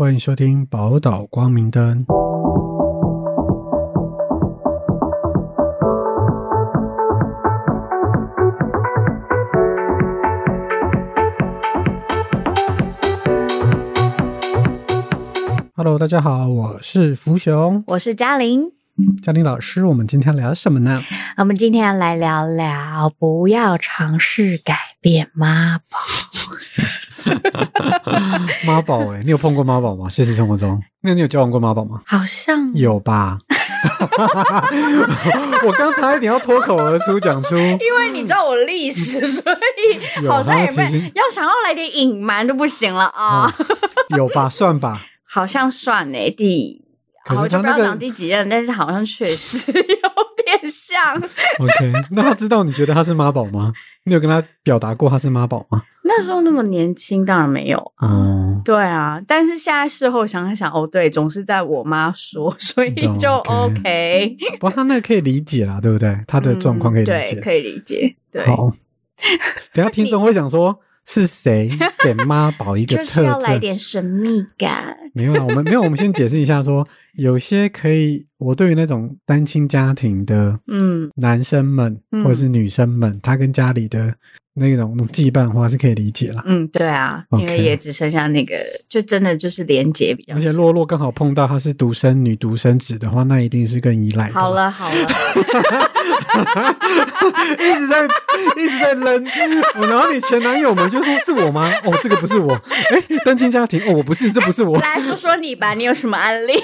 欢迎收听宝岛光明灯。Hello，大家好，我是福雄，我是嘉玲。嘉玲老师，我们今天聊什么呢？我们今天要来聊聊，不要尝试改变妈宝。妈宝哎，你有碰过妈宝吗？现实生活中，那你有交往过妈宝吗？好像有吧。我刚才一点要脱口而出讲出，因为你知道我历史，所以好像也没要想要来点隐瞒都不行了啊。有吧，算吧。好像算诶，第，我就不要讲第几任，但是好像确实有点像。OK，那他知道你觉得他是妈宝吗？你有跟他表达过他是妈宝吗？那时候那么年轻，当然没有。哦，对啊，但是现在事后想一想，哦，对，总是在我妈说，所以就 OK。不过他那个可以理解啦，对不对？他的状况可以理解，可以理解。对，好，等下听众会想说。是谁给妈宝一个 特征？要来点神秘感。没有啊，我们没有，我们先解释一下，说有些可以，我对于那种单亲家庭的，嗯，男生们或者是女生们，他跟家里的。那种羁绊话是可以理解了，嗯，对啊，因为也只剩下那个，就真的就是连结比较。而且洛洛刚好碰到她是独生女、独生子的话，那一定是更依赖。好了好了，一直在一直在扔，然后你前男友们就说是我吗？哦，这个不是我，哎，单亲家庭，哦，我不是，这不是我。来说说你吧，你有什么案例？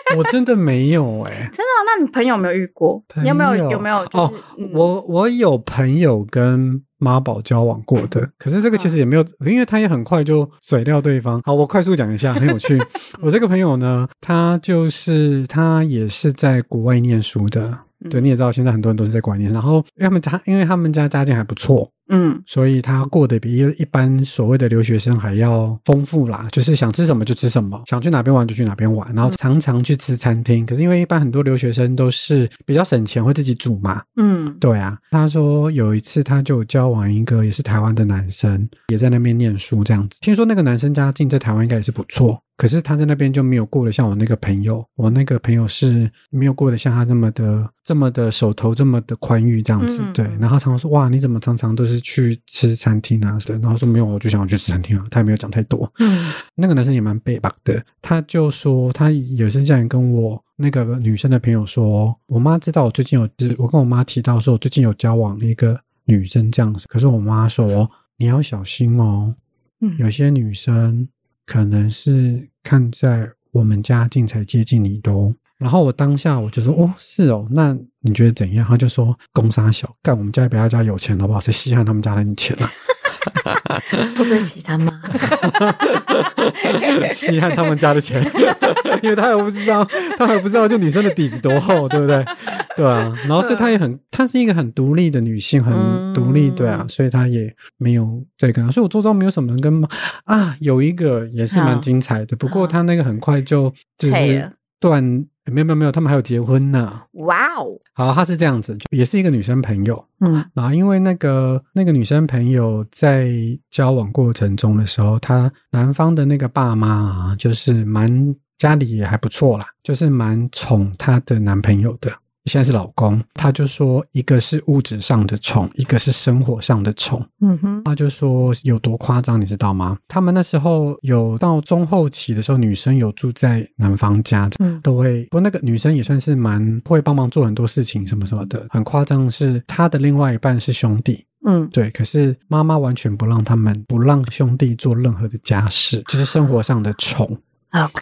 我真的没有哎，真的？那你朋友有没有遇过？你有没有有没有？哦，我我有朋友跟。妈宝交往过的，可是这个其实也没有，因为他也很快就甩掉对方。好，我快速讲一下，很有趣。我这个朋友呢，他就是他也是在国外念书的。对，你也知道，现在很多人都是在国外念。然后，因为他们家，因为他们家家境还不错。嗯，所以他过得比一一般所谓的留学生还要丰富啦，就是想吃什么就吃什么，想去哪边玩就去哪边玩，然后常常去吃餐厅。可是因为一般很多留学生都是比较省钱，会自己煮嘛。嗯，对啊。他说有一次他就交往一个也是台湾的男生，也在那边念书这样子。听说那个男生家境在台湾应该也是不错。可是他在那边就没有过得像我那个朋友，我那个朋友是没有过得像他这么的、这么的手头这么的宽裕这样子。对，然后常常说哇，你怎么常常都是去吃餐厅啊？对，然后说没有，我就想要去吃餐厅啊。他也没有讲太多。嗯，那个男生也蛮背吧的，他就说他也是这样跟我那个女生的朋友说，我妈知道我最近有，我跟我妈提到说我最近有交往一个女生这样子，可是我妈说你要小心哦，嗯，有些女生。可能是看在我们家境才接近你的哦，然后我当下我就说哦是哦，那你觉得怎样？他就说公杀小干，我们家比他家有钱好不好？谁稀罕他们家的钱啊？会 不会洗他妈？稀罕他们家的钱，因为他也不知道，他还不知道就女生的底子多厚，对不对？对啊，然后所以她也很，她是一个很独立的女性，很独立，对啊，所以她也没有在跟他，所以我周遭没有什么人跟啊，有一个也是蛮精彩的，不过他那个很快就就是断。没有没有没有，他们还有结婚呢。哇哦！好，他是这样子，也是一个女生朋友。嗯，然后因为那个那个女生朋友在交往过程中的时候，她男方的那个爸妈啊，就是蛮家里也还不错啦，就是蛮宠她的男朋友的。现在是老公，他就说一个是物质上的宠，一个是生活上的宠。嗯哼，他就说有多夸张，你知道吗？他们那时候有到中后期的时候，女生有住在男方家，嗯，都会。不过那个女生也算是蛮会帮忙做很多事情，什么什么的。很夸张的是，他的另外一半是兄弟，嗯，对。可是妈妈完全不让他们，不让兄弟做任何的家事，就是生活上的宠。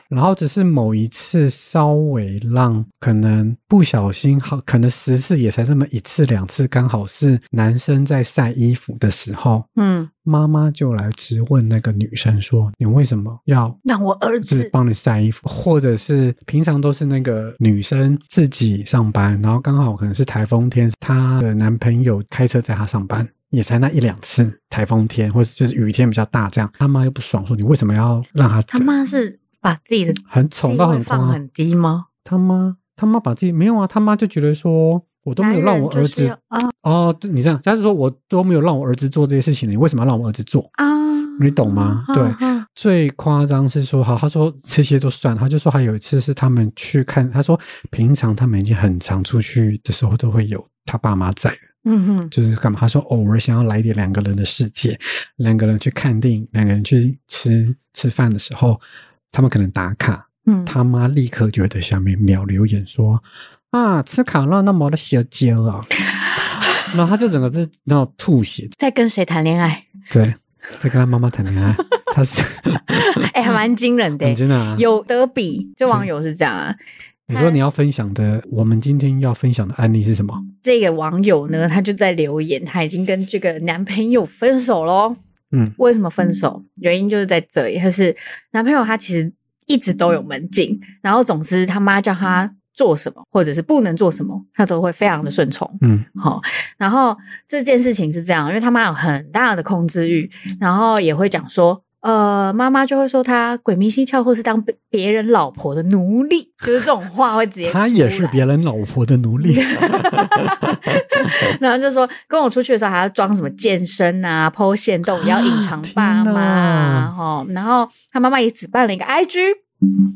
然后只是某一次稍微让可能不小心好，可能十次也才这么一次两次，刚好是男生在晒衣服的时候，嗯，妈妈就来质问那个女生说：“你为什么要让我儿子帮你晒衣服？或者是平常都是那个女生自己上班，然后刚好可能是台风天，她的男朋友开车载她上班，也才那一两次台风天，或者就是雨天比较大，这样他妈又不爽，说你为什么要让他？他妈是。”把自己的很宠到很放很低吗？他妈他妈把自己没有啊，他妈就觉得说我都没有让我儿子啊哦，你这样，假如说我都没有让我儿子做这些事情，你为什么要让我儿子做啊？你懂吗？对，最夸张是说，好，他说这些都算，他就说还有一次是他们去看，他说平常他们已经很常出去的时候都会有他爸妈在，嗯哼，就是干嘛？他说偶尔想要来点两个人的世界，两个人去看电影，两个人去吃吃饭的时候，他们可能打卡，嗯，他妈立刻就会在下面秒留言说啊，吃卡乐那么的小娇啊，然后他就整个是那种吐血，在跟谁谈恋爱？对，在跟他妈妈谈恋爱，他是 哎，还蛮惊人的，真的啊，有得比，就网友是这样啊。你说你要分享的，我们今天要分享的案例是什么？这个网友呢，他就在留言，他已经跟这个男朋友分手喽。嗯，为什么分手？原因就是在这里，就是男朋友他其实一直都有门禁，然后总之他妈叫他做什么，或者是不能做什么，他都会非常的顺从。嗯，好，然后这件事情是这样，因为他妈有很大的控制欲，然后也会讲说。呃，妈妈就会说他鬼迷心窍，或是当别人老婆的奴隶，就是这种话会直接。他也是别人老婆的奴隶。然后就说跟我出去的时候还要装什么健身啊、剖线洞，也要隐藏爸妈哈。然后他妈妈也只办了一个 IG，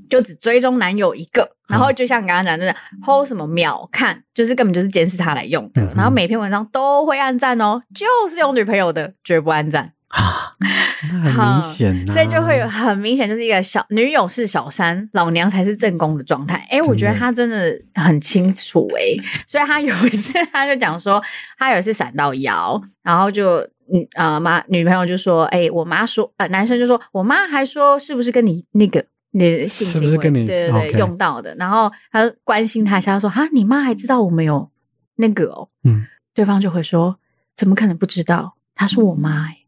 就只追踪男友一个。然后就像你刚刚讲的剖什么秒看，就是根本就是监视他来用的。然后每篇文章都会按赞哦，就是有女朋友的绝不按赞。啊，很明显，所以就会有很明显，就是一个小女友是小三，老娘才是正宫的状态。哎，我觉得他真的很清楚哎，所以他有一次他就讲说，他有一次闪到腰，然后就女啊妈女朋友就说，哎，我妈说，呃男生就说我妈还说是不是跟你那个你性是不是跟你对对对用到的，然后他关心他一下，他说哈，你妈还知道我们有那个哦，嗯，对方就会说，怎么可能不知道？她说我妈哎。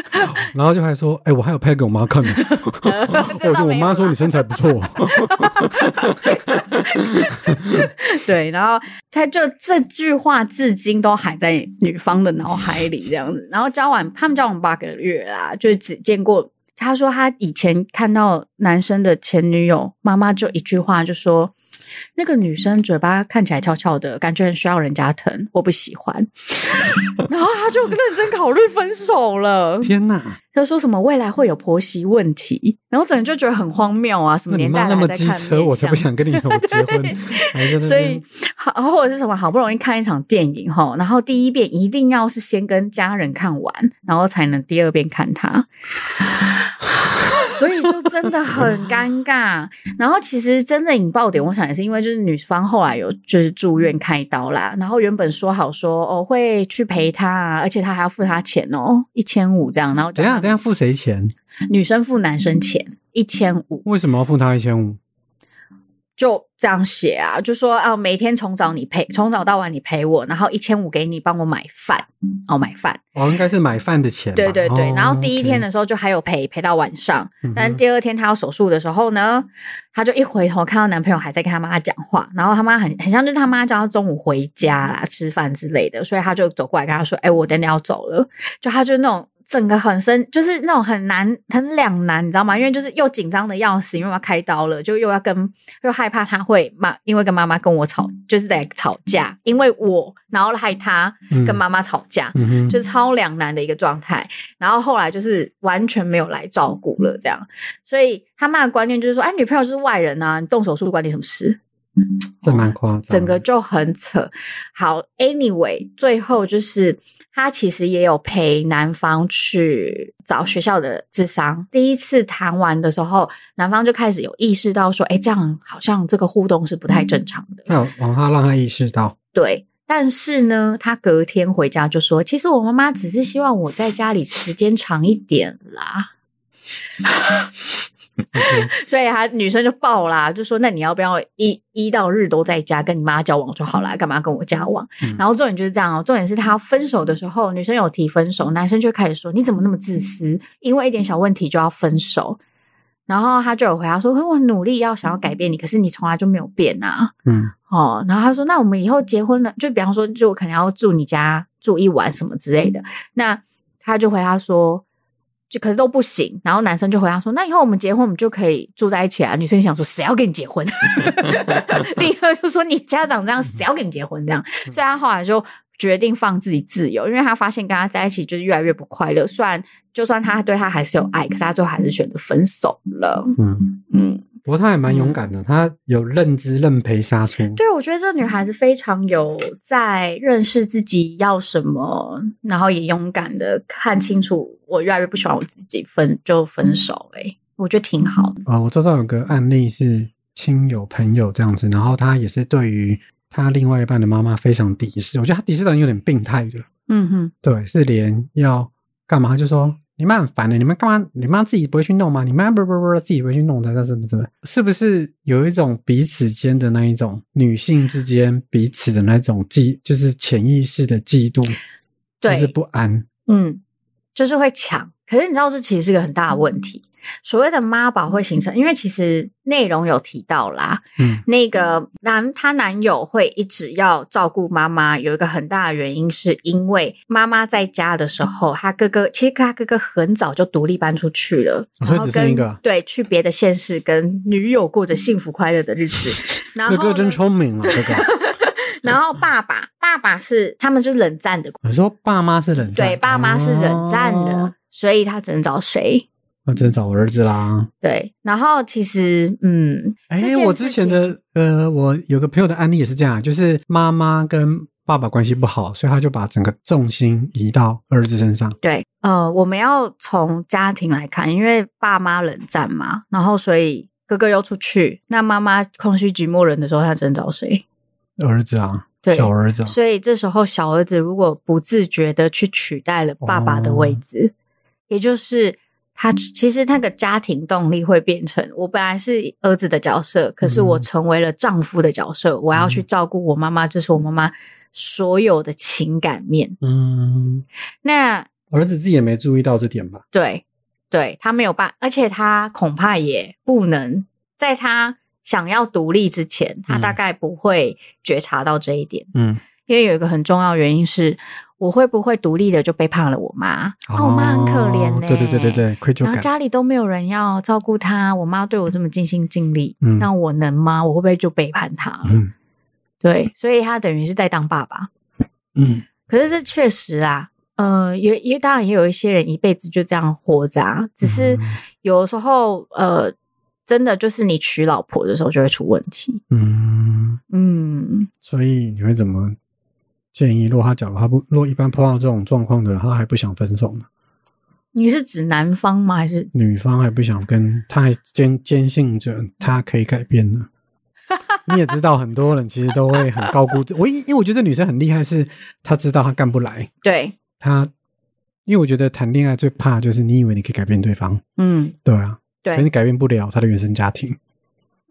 然后就还说：“哎，我还有拍给我妈看呢。我说我妈说你身材不错。对，然后他就这句话至今都还在女方的脑海里这样子。然后交往，他们交往八个月啦，就只见过。他说他以前看到男生的前女友妈妈，就一句话就说。”那个女生嘴巴看起来翘翘的，感觉很需要人家疼，我不喜欢。然后他就认真考虑分手了。天哪！他说什么未来会有婆媳问题，然后整个就觉得很荒谬啊！什么年代那么机车，我才不想跟你有结婚。所以好，或者是什么好不容易看一场电影哈，然后第一遍一定要是先跟家人看完，然后才能第二遍看他。所以就真的很尴尬。然后其实真的引爆点，我想也是因为就是女方后来有就是住院开刀啦。然后原本说好说哦会去陪她，啊，而且她还要付她钱哦，一千五这样。然后等下等下付谁钱？女生付男生钱一千五。为什么要付他一千五？就这样写啊，就说啊，每天从早你陪，从早到晚你陪我，然后一千五给你帮我买饭哦，买饭哦，应该是买饭的钱。对对对，然后第一天的时候就还有陪陪到晚上，但第二天她要手术的时候呢，他就一回头看到男朋友还在跟他妈讲话，然后他妈很很像就是他妈叫她中午回家啦吃饭之类的，所以她就走过来跟他说：“哎，我等等要走了。”就她就那种。整个很深，就是那种很难、很两难，你知道吗？因为就是又紧张的要死，因为要开刀了，就又要跟又害怕他会骂，因为跟妈妈跟我吵，就是在吵架，因为我然后害他跟妈妈吵架，就是超两难的一个状态。然后后来就是完全没有来照顾了，这样。所以他妈的观念就是说，哎，女朋友是外人啊，你动手术关你什么事？这蛮夸张，整个就很扯。好，anyway，最后就是。他其实也有陪男方去找学校的智商。第一次谈完的时候，男方就开始有意识到说：“哎，这样好像这个互动是不太正常的。”那王他让他意识到，对。但是呢，他隔天回家就说：“其实我妈妈只是希望我在家里时间长一点啦。” 所以他女生就爆啦，就说：“那你要不要一一到日都在家跟你妈交往就好了，干嘛跟我交往？”然后重点就是这样哦，重点是他分手的时候，女生有提分手，男生就开始说：“你怎么那么自私？因为一点小问题就要分手。”然后他就有回答说：“我努力要想要改变你，可是你从来就没有变啊。”嗯，哦，然后他说：“那我们以后结婚了，就比方说，就可能要住你家住一晚什么之类的。”那他就回答说。就可是都不行，然后男生就回答说：“那以后我们结婚，我们就可以住在一起啊。”女生想说：“谁要跟你结婚？” 第二就说：“你家长这样，谁要跟你结婚？”这样，所以他后来就决定放自己自由，因为他发现跟他在一起就是越来越不快乐。虽然就算他对他还是有爱，可是他最后还是选择分手了。嗯，嗯，不过他也蛮勇敢的，他有认知认赔杀出。对，我觉得这女孩子非常有在认识自己要什么，然后也勇敢的看清楚，我越来越不喜欢我自己，分就分手、欸。我觉得挺好的。啊、我周遭有个案例是亲友朋友这样子，然后他也是对于他另外一半的妈妈非常敌视，我觉得他敌视的人有点病态的，嗯哼，对，是连要干嘛就说你妈很烦的，你们干嘛？你妈自己不会去弄吗？你妈不不不自己不会去弄的，那是不是？是不是有一种彼此间的那一种女性之间彼此的那种嫉，就是潜意识的嫉妒，就是不安。嗯，就是会抢。可是你知道，这其实是个很大的问题。所谓的妈宝会形成，因为其实内容有提到啦，嗯那个男她男友会一直要照顾妈妈，有一个很大的原因是因为妈妈在家的时候，他哥哥其实他哥哥很早就独立搬出去了，哦所以然后跟只剩一个对去别的县市跟女友过着幸福快乐的日子。然后哥哥真呢聪明啊，哥哥。然后爸爸爸爸是他们就是冷战的，你说爸妈是冷战，对，爸妈是冷战的，哦所以他只能找谁？那只能找我儿子啦。对，然后其实，嗯，哎、我之前的呃，我有个朋友的案例也是这样，就是妈妈跟爸爸关系不好，所以他就把整个重心移到儿子身上。对，呃，我们要从家庭来看，因为爸妈冷战嘛，然后所以哥哥又出去，那妈妈空虚寂寞冷的时候，他只能找谁？儿子啊，对小儿子啊，所以这时候小儿子如果不自觉的去取代了爸爸的位置，也就是他其实那个家庭动力会变成，我本来是儿子的角色，可是我嗯成为了丈夫的角色，我要去照顾我妈妈，这是我妈妈所有的情感面。嗯，那儿子自己也没注意到这点吧？对，对他没有办，而且他恐怕也不能在他想要独立之前，他大嗯概不会觉察到这一点。嗯，因为有一个很重要原因是，我会不会独立的就背叛了我妈？啊，我妈很可怜呢、哦对对对对。对，愧疚然后感。家里都没有人要照顾她，我妈对我这么尽心尽力，嗯那我能吗？我会不会就背叛她了？嗯对，所以他等于是在当爸爸。嗯可是这确实啊，呃，也也当然也有一些人一辈子就这样活着啊，只是嗯有的时候呃，真的就是你娶老婆的时候就会出问题。嗯，嗯，所以你会怎么建议？如果他假如他不，如果一般碰到这种状况的人，他还不想分手呢？你是指男方吗？还是女方还不想跟，他还坚坚信着他可以改变呢。你也知道，很多人其实都会很高估自我，因因为我觉得女生很厉害，是她知道她干不来，对？她因为我觉得谈恋爱最怕就是你以为你可以改变对方，嗯，对啊，可是你，改变不了他的原生家庭。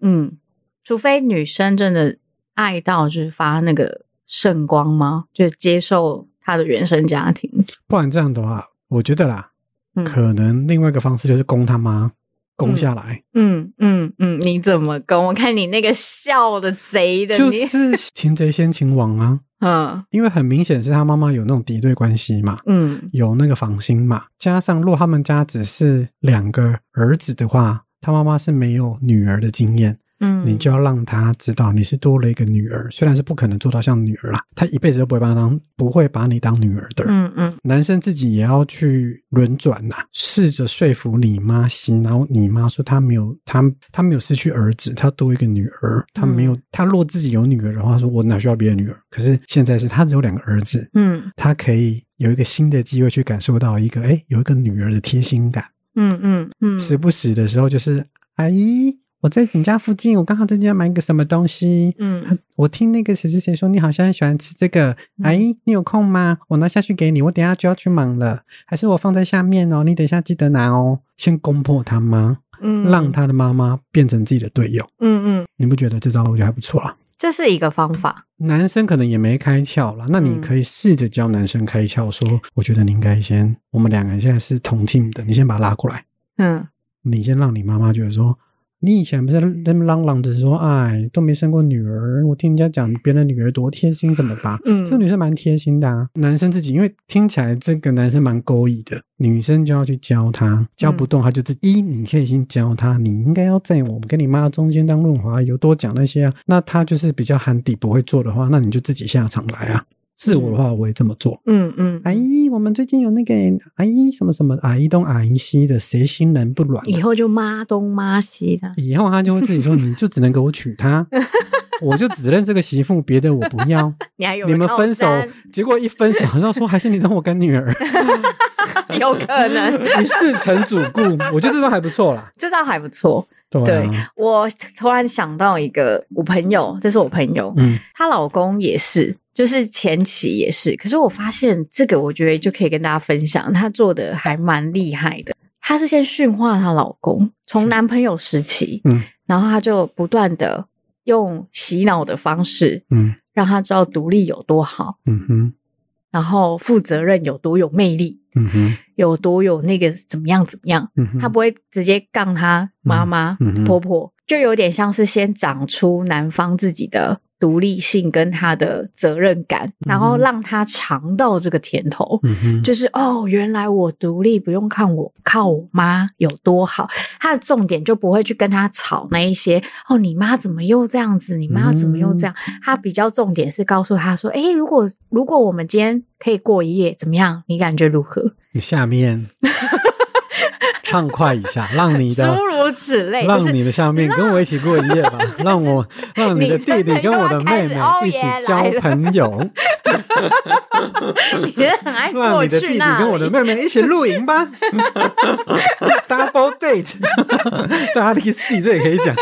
嗯，除非女生真的爱到就是发那个圣光吗？就是接受她的原生家庭。不然这样的话，我觉得啦，嗯可能另外一个方式就是攻他妈，攻下来，嗯嗯嗯，你怎么攻我看你那个笑的贼的，就是 擒贼先擒王啊。嗯。因为很明显是他妈妈有那种敌对关系嘛，嗯。有那个防心嘛，加上若他们家只是两个儿子的话，他妈妈是没有女儿的经验，嗯，你就要让他知道你是多了一个女儿，虽然是不可能做到像女儿啦，他一辈子都不会把他当不会把你当女儿的。嗯嗯男生自己也要去轮转呐，试着说服你妈，洗脑你妈说他没有他他没有失去儿子，他多一个女儿，他没有、他若自己有女儿的话，说我哪需要别的女儿？可是现在是他只有两个儿子，嗯他可以有一个新的机会去感受到一个哎有一个女儿的贴心感，嗯嗯嗯，时不时的时候就是阿姨。我在你家附近，我刚好在家买个什么东西。嗯我听那个谁谁谁说你好像很喜欢吃这个，嗯阿姨你有空吗？我拿下去给你，我等一下就要去忙了，还是我放在下面哦？你等一下记得拿哦。先攻破他妈，嗯，让他的妈妈变成自己的队友，嗯嗯，你不觉得这招我觉得还不错啊？这是一个方法。男生可能也没开窍了，那你嗯可以试着教男生开窍，说我觉得你应该先，我们两个人现在是同 team 的，你先把他拉过来，嗯你先让你妈妈觉得说，你以前不是在那么嚷嚷着说，哎，都没生过女儿，我听人家讲别人的女儿多贴心什么吧，嗯，这个女生蛮贴心的啊。男生自己因为听起来这个男生蛮勾引的，女生就要去教他，教不动他就是、一，你可以先教他，你应该要在我们跟你妈中间当润滑油，多讲那些啊。那他就是比较含底不会做的话，那你就自己下场来啊。是我的话，我也这么做。嗯嗯，阿姨，我们最近有那个阿姨什么什么阿姨东阿姨西的，谁心人不软？以后就妈东妈西的。以后他就会自己说，你就只能给我娶她，我就只认这个媳妇，别的我不要。你还有你们分手，结果一分手，好像说还是你当我干女儿，有可能。你事成主顾，我觉得这招还不错啦，这招还不错。对对我突然想到一个，我朋友，这是我朋友，嗯，她老公也是，就是前期也是，可是我发现这个，我觉得就可以跟大家分享，她做的还蛮厉害的。她是先驯化她老公，从男朋友时期，嗯，然后她就不断的用洗脑的方式，嗯，让他知道独立有多好，嗯哼，然后负责任有多有魅力，嗯哼，有多有那个怎么样怎么样。嗯哼，他不会直接杠她妈妈、婆婆，就有点像是先长出男方自己的独立性跟他的责任感，然后让他尝到这个甜头。嗯，就是哦，原来我独立不用看我靠我妈有多好，他的重点就不会去跟他吵那一些哦，你妈怎么又这样子，你妈怎么又这样？他比较重点是告诉他说，诶，如果如果我们今天可以过一夜，怎么样？你感觉如何？你下面畅快一下，让你的 诸如此类，让你的下面跟我一起过一夜吧，让我让你的弟弟跟我的妹妹一起交朋友，你很爱让过去那跟我的里。妹妹一起露营吧，double date，大力 C 这也可以讲。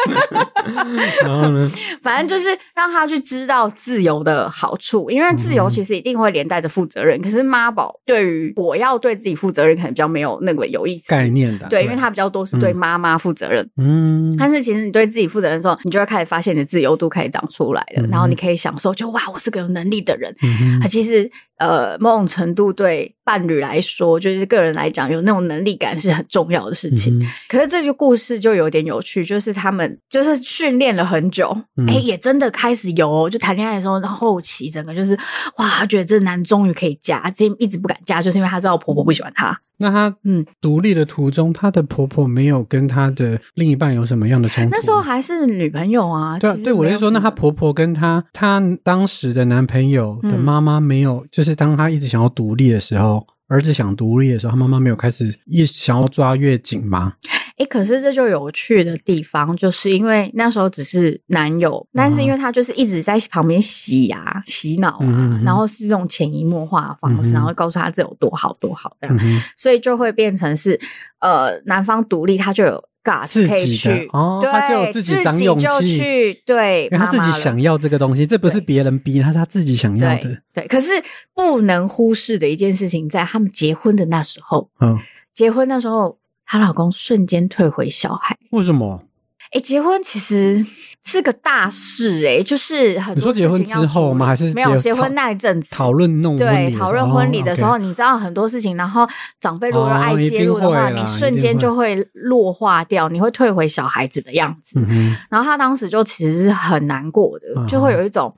然后呢，反正就是让他去知道自由的好处，因为自由其实一定会连带着负责任。可是妈宝对于我要对自己负责任，可能比较没有那个有意思概念的，对，因为他比较多是对妈妈负责任。嗯，但是其实你对自己负责任的时候，你就会开始发现你的自由度开始长出来了，嗯然后你可以享受，就哇，我是个有能力的人。嗯啊，其实呃，某种程度对伴侣来说，就是个人来讲，有那种能力感是很重要的事情。嗯可是这个故事就有点有趣，就是他们就是训练了很久，哎、嗯也真的开始有哦，就谈恋爱的时候，然后后期整个就是哇，他觉得这男终于可以嫁，之前一直不敢嫁，就是因为他知道婆婆不喜欢他。那她嗯，独立的途中，她的婆婆没有跟她的另一半有什么样的冲突？那时候还是女朋友啊。对对我来说，那她婆婆跟她她当时的男朋友的嗯妈妈没有，就是当她一直想要独立的时候，儿子想独立的时候，她妈妈没有开始一想要抓越紧吗？诶，可是这就有趣的地方，就是因为那时候只是男友，但是因为他就是一直在旁边洗牙、洗脑然后是这种潜移默化的方式，嗯然后告诉他这有多好多好这样，嗯，所以就会变成是呃，男方独立，他就有自可以己的去，哦，他就有自己长自勇就气去对因为他自己想要这个东西，这不是别人逼，他是他自己想要的对。对，可是不能忽视的一件事情，在他们结婚的那时候，嗯，结婚那时候，她老公瞬间退回小孩。为什么？哎，结婚其实是个大事哎、就是很多你说结婚之后吗？还是没有结婚那一阵子讨论弄？对讨论婚礼的时候，哦你知道很多事情，然后长辈如果哦爱一定介入的话，你瞬间就会弱化掉，你会退回小孩子的样子。嗯，然后他当时就其实是很难过的，嗯就会有一种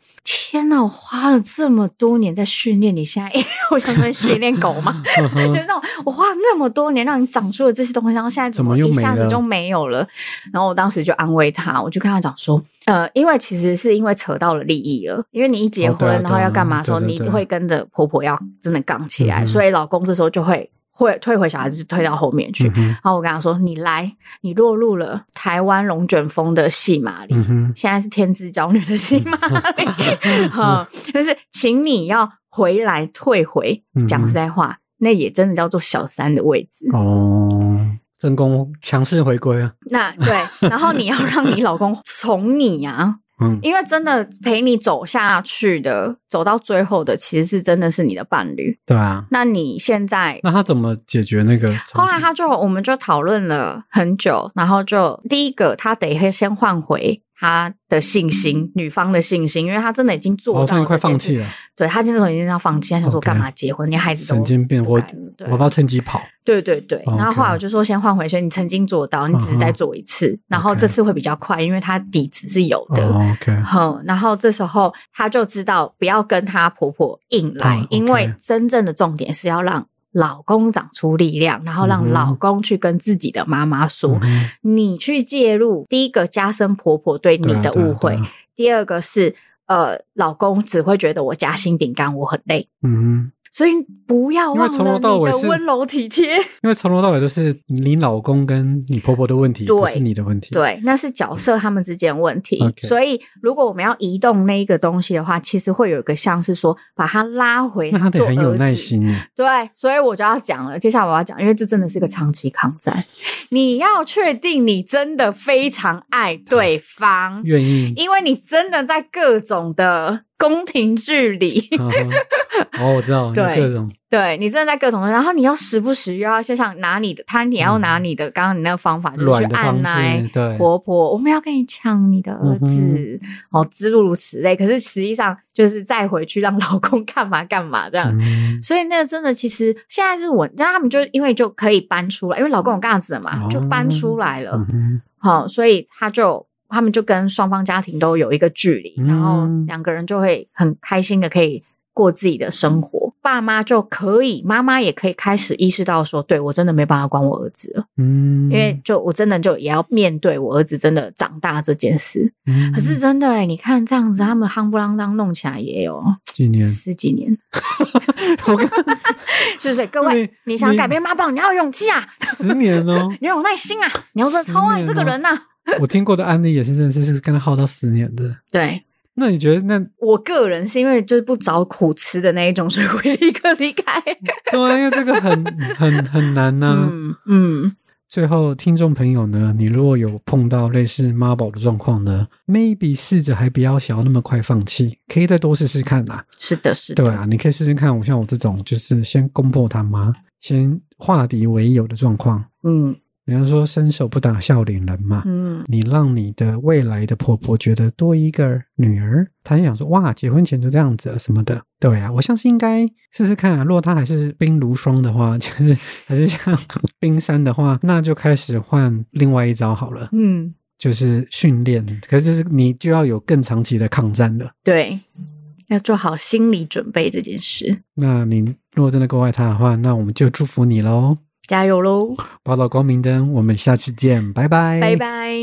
天哪，我花了这么多年在训练你，现在 我想说训练狗嘛，嗯 哼就是那种我花了那么多年让你长出了这些东西，然后现在怎么一下子就没有了？然后我当时就安慰他，我就跟他讲说，呃，因为其实是因为扯到了利益了，因为你一结婚，哦对啊然后要干嘛的时候，对啊对对你会跟着婆婆要真的杠起来，嗯所以老公这时候就会会退回小孩子，就退到后面去。嗯然后我跟他说：“你来，你落入了台湾龙卷风的戏码里。嗯，现在是天之娇女的戏码里，哈，就是请你要回来退回。讲实在话，那也真的叫做小三的位置。哦，正宫强势回归啊，那对，然后你要让你老公宠你啊，嗯，因为真的陪你走下去的，走到最后的，其实是真的是你的伴侣。对啊。那你现在那他怎么解决那个？后来他就我们就讨论了很久，然后就第一个他得先换回他的信心，女方的信心，因为他真的已经做哦，到现在快放弃了，对他现在已经要放弃，他想说干嘛结婚？你孩子都神经病，我我要不要趁机跑？对对对。哦然后后来我就说先换回去，你曾经做到，你只是再做一次，然后这次会比较快，因为他底子是有的。哦，OK，哼，然后这时候她就知道不要跟她婆婆硬来，因为真正的重点是要让老公长出力量，然后让老公去跟自己的妈妈说，嗯你去介入，第一个加深婆婆对你的误会，第二个是。呃，老公只会觉得我夹心饼干我很累，嗯，所以不要忘了你的温柔体贴。因为从头到尾都是你老公跟你婆婆的问题，对不是你的问题。，对，那是角色他们之间的问题。所以，如果我们要移动那一个东西的话，其实会有一个像是说把它拉回那他得很有。耐心耶。对，所以我就要讲了。接下来我要讲，因为这真的是个长期抗战。你要确定你真的非常爱对方，愿意。因为你真的在各种的宫廷剧里，哦，我知道，有对各种。对你真的在各种，然后你要时不时又要就像拿你的，他也要拿你的，刚刚你那个方法就是去按奶式，对，婆婆，我们要跟你抢你的儿子，嗯哦，之路如此类。可是实际上就是再回去让老公干嘛干嘛这样。嗯，所以那个真的，其实现在是我，让他们就因为就可以搬出来，因为老公有架子了嘛，哦就搬出来了。好、所以他就他们就跟双方家庭都有一个距离，嗯。然后两个人就会很开心的可以过自己的生活。爸妈就可以，妈妈也可以开始意识到说，对我真的没办法管我儿子。了，嗯，因为就我真的就也要面对我儿子真的长大这件事。嗯。可是真的哎、你看这样子，他们夯不啷当弄起来也有几年，十几年，是不是？各位，你你想改变妈宝，你要有勇气啊，十年哦。你要有耐心啊，你要说超爱这个人呐、我听过的案例也是，真的是是跟他耗到十年的。对，那你觉得那我个人是因为就是不找苦吃的那一种，所以会立刻离开。对啊，因为这个很 很很难呐、嗯嗯，最后，听众朋友呢，你如果有碰到类似妈宝的状况呢，maybe 试着还不要想要那么快放弃，可以再多试试看啦。是的，是的，对啊，你可以试试看。我像我这种，就是先攻破他妈，先化敌为友的状况。嗯比方说，伸手不打笑脸人嘛。嗯你让你的未来的婆婆觉得多一个女儿，她就想说哇，结婚前就这样子了什么的。对啊，我相信应该试试看啊。如果她还是冰如霜的话，就是还是像冰山的话，那就开始换另外一招好了，嗯，就是训练。可是你就要有更长期的抗战了。对，要做好心理准备这件事，那你如果真的够爱她的话，那我们就祝福你喽。加油喽，报道光明灯，我们下期见，拜拜，拜拜。